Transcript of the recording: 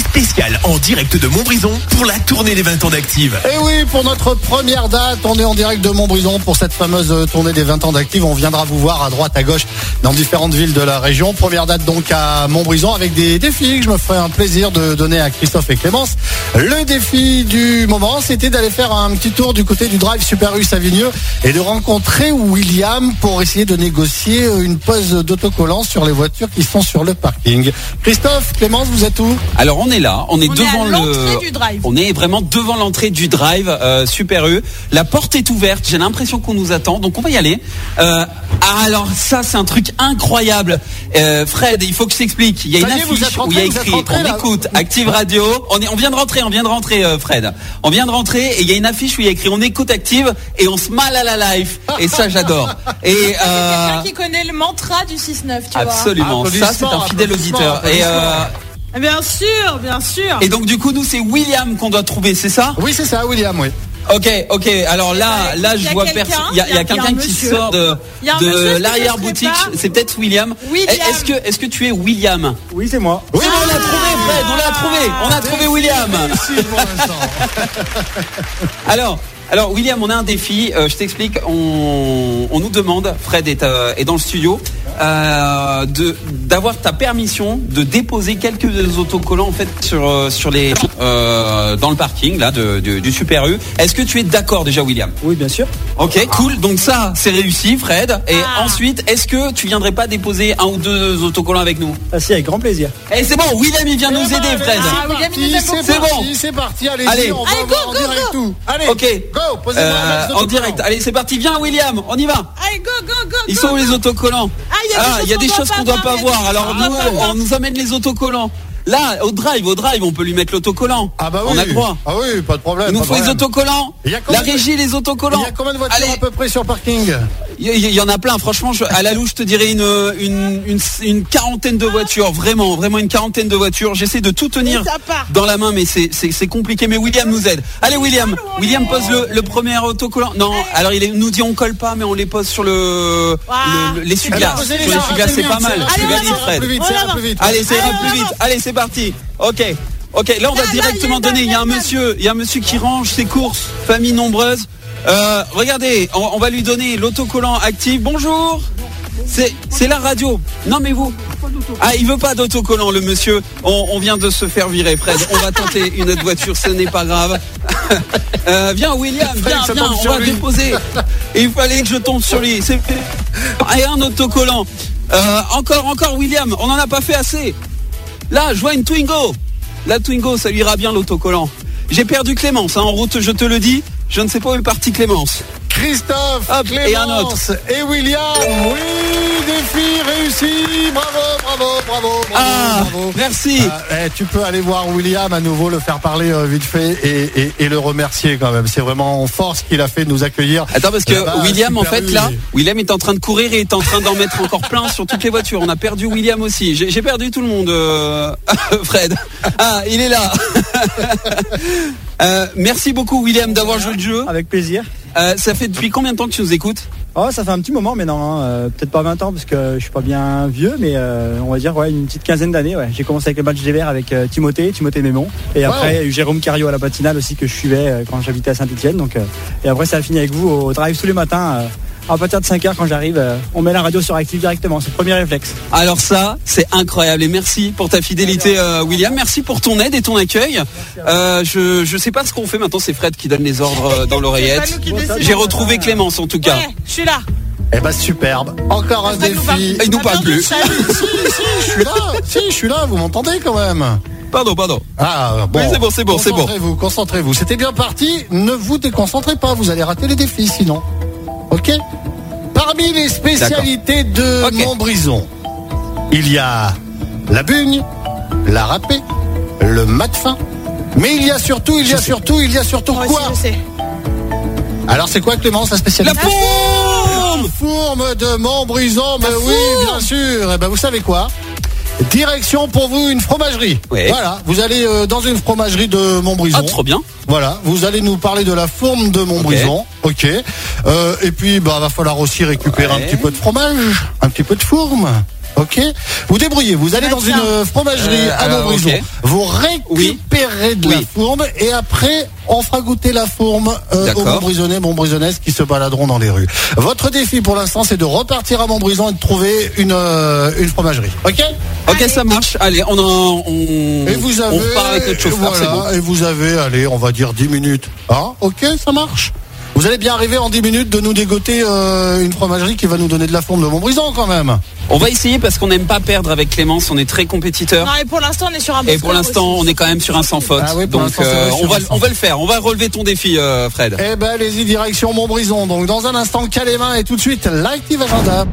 spécial en direct de Montbrison pour la tournée des 20 ans d'Active. Et oui, pour notre première date, on est en direct de Montbrison pour cette fameuse tournée des 20 ans d'Active. On viendra vous voir à droite, à gauche, dans différentes villes de la région. Première date donc à Montbrison avec des défis que je me ferai un plaisir de donner à Christophe et Clémence. Le défi du moment, c'était d'aller faire un petit tour du côté du Drive Super U Savigneux et de rencontrer William pour essayer de négocier une pose d'autocollant sur les voitures qui sont sur le parking. Christophe, Clémence, vous êtes où? Alors on est là, on est On est devant à le du drive. On est vraiment devant l'entrée du drive euh, Super U. La porte est ouverte, j'ai l'impression qu'on nous attend, donc on va y aller. Euh, ah, alors ça c'est un truc incroyable. Euh, Fred, il faut que je t'explique. Il y a Ça une affiche où il y a écrit rentré, on là. écoute Active Radio. On est on vient de rentrer, on vient de rentrer euh, Fred. On vient de rentrer et il y a une affiche où il y a écrit on écoute Active et on se mal à la life et ça j'adore. Et euh, Quelqu'un qui connaît le mantra du 6-9, tu vois. absolument, ça c'est un fidèle auditeur. Et euh, Bien sûr, bien sûr. et donc du coup nous c'est William qu'on doit trouver, c'est ça? Oui, c'est ça, William, oui. Ok, ok. Alors là, là, je vois personne. Il y a, quelqu'un un qui monsieur. sort de, l'arrière boutique. C'est peut-être William. William. Est-ce que, est-ce que tu es William? Oui, c'est moi. Oui, on l'a trouvé, Fred. On l'a trouvé. On a trouvé William. Alors, alors William, on a un défi. Euh, je t'explique. On, on nous demande, Fred est, euh, est dans le studio, euh, de d'avoir ta permission de déposer quelques autocollants en fait sur sur les euh, dans le parking là de, de- du Super U. Est-ce que tu es d'accord déjà, William? Oui, bien sûr. Ok, cool. Donc ça, c'est réussi, Fred. Et Ah. ensuite, est-ce que tu viendrais pas déposer un ou deux autocollants avec nous? Ah si, avec grand plaisir. Eh, c'est bon. William, il vient nous Eh ben, aider, Fred. Ah, C'est bon. parti, c'est parti, allez-y, Allez. on va Allez, go, voir en direct go. tout. Allez, Ok. go, Euh, en direct. Allez, c'est parti. Viens, William. On y va. Allez, go, go, go. Ils go. sont où les autocollants Ah, il y a des choses il y a des qu'on choses doit qu'on pas doit pas voir. Alors on nous amène les autocollants. Là, au drive, au drive, on peut lui mettre l'autocollant. Ah bah oui. On a droit. Ah oui, pas de problème. Il nous faut les autocollants. La régie, les autocollants. Il y a combien de voitures Allez, à peu près sur parking? Il y, en a plein, franchement, je- à la louche, je te dirais une, une, une, une quarantaine de voitures, vraiment, vraiment une quarantaine de voitures. J'essaie de tout tenir dans la main, mais c'est- c'est c'est compliqué. Mais William nous aide. Allez, William, William pose le, le premier autocollant. Non, alors il est- nous dit on colle pas, mais on les pose sur le, le- l'essuie-glace. Posez-les Sur là, l'essuie-glace, c'est pas mal. Allez, on plus vite, ça ira plus. Allez, c'est parti. Ok. Ok, là on va Là, directement donner. Il y a un monsieur, il y a un monsieur qui range ses courses, famille nombreuse. Euh, regardez, on, on va lui donner l'autocollant actif. Bonjour. C'est la radio. Non mais vous. Ah, il veut pas d'autocollant, le monsieur. On, on vient de se faire virer, Fred. On va tenter une autre voiture, ce n'est pas grave. Euh, viens, William, viens, viens, tombe on va lui. déposer. Et il fallait que je tombe sur lui. C'est et un autocollant. Euh, encore, encore, William. On n'en a pas fait assez. Là, je vois une Twingo. La Twingo, ça lui ira bien l'autocollant. J'ai perdu Clémence hein, en route, je te le dis. Je ne sais pas où est partie Clémence. Christophe, Hop, et un Clémence et, William. Oui, défi réussi. Bravo, bravo, bravo, bravo, Ah, bravo. merci. Euh, eh, tu peux aller voir William à nouveau, le faire parler euh, vite fait et, et- et le remercier quand même. C'est vraiment fort ce qu'il a fait de nous accueillir. Attends parce que Là-bas, William en fait U. là, William est en train de courir et est en train d'en mettre encore plein sur toutes les voitures. On a perdu William aussi. J'ai j'ai perdu tout le monde, euh, Fred. Ah, il est là. Euh, merci beaucoup William d'avoir joué le jeu. Avec plaisir. Euh, ça fait depuis combien de temps que tu nous écoutes? Oh, ça fait un petit moment maintenant, hein, euh, peut-être pas 20 ans parce que je suis pas bien vieux, mais euh, on va dire ouais, une petite quinzaine d'années. Ouais. J'ai commencé avec le match des Verts avec euh, Timothée, Timothée Mémon, et après il y a eu Jérôme Cario à la patinale aussi que je suivais quand j'habitais à Saint-Etienne. Donc, et après ça a fini avec vous au drive tous les matins. À partir de 5 heures quand j'arrive, euh, on met la radio sur active directement. C'est le premier réflexe. Alors ça, c'est incroyable et merci pour ta fidélité, euh, William. Merci pour ton aide et ton accueil. Euh, je je sais pas ce qu'on fait maintenant. C'est Fred qui donne les ordres dans l'oreillette. J'ai retrouvé Clémence en tout cas. Ouais, je suis là. Eh ben superbe. Encore un défi. Il nous parle plus. Si, si, je suis là. Si, je suis là. Vous m'entendez quand même. Pardon, pardon. Ah bon. Oui, c'est bon, c'est bon, c'est bon. Concentrez-vous, concentrez-vous. C'était bien parti. Ne vous déconcentrez pas. Vous allez rater les défis sinon. Ok. Parmi les spécialités de. Montbrison, il y a la bugne, la râpée, le mat fin. Mais il y a surtout, il y a surtout, il y a surtout Moi aussi, quoi je sais. Alors c'est quoi Clémence la La spécialité fourme fourme de Montbrison, mais La oui, bien sûr. Eh ben, vous savez quoi? Direction pour vous une fromagerie. Voilà, vous allez euh, dans une fromagerie de Montbrison. Ah, trop bien. Voilà, vous allez nous parler de la fourme de Montbrison. Ok. Euh, et puis, bah, va falloir aussi récupérer Ouais. un petit peu de fromage, un petit peu de fourme. Ok Vous débrouillez, vous allez Ah, dans une fromagerie Euh, à Montbrison. Vous récupérez de la Oui. fourme et après, on fera goûter la fourme euh, aux. Montbrisonnais, Montbrisonnaises qui se baladeront dans les rues. Votre défi pour l'instant, c'est de repartir à Montbrison et de trouver une, euh, une fromagerie. Ok? Ok, Allez. ça marche. Allez, on en, on, Et vous avez, on repart avec notre chauffeur, c'est voilà, bon. et vous avez, allez, on va dire 10 minutes. Hein? Ok, ça marche. Vous allez bien arriver en 10 minutes de nous dégoter euh, une fromagerie qui va nous donner de la fourme de Montbrison quand même. On va essayer parce qu'on n'aime pas perdre avec Clémence, on est très compétiteur. Non, et pour l'instant, on est sur un bon Et pour l'instant, on est quand même sur un sans faute. Ah oui, Donc, euh, va, on va le faire. On va relever ton défi, euh, Fred. Eh ben, allez-y, direction Montbrison. Donc, dans un instant, Calémin et tout de suite, l'Active Agenda.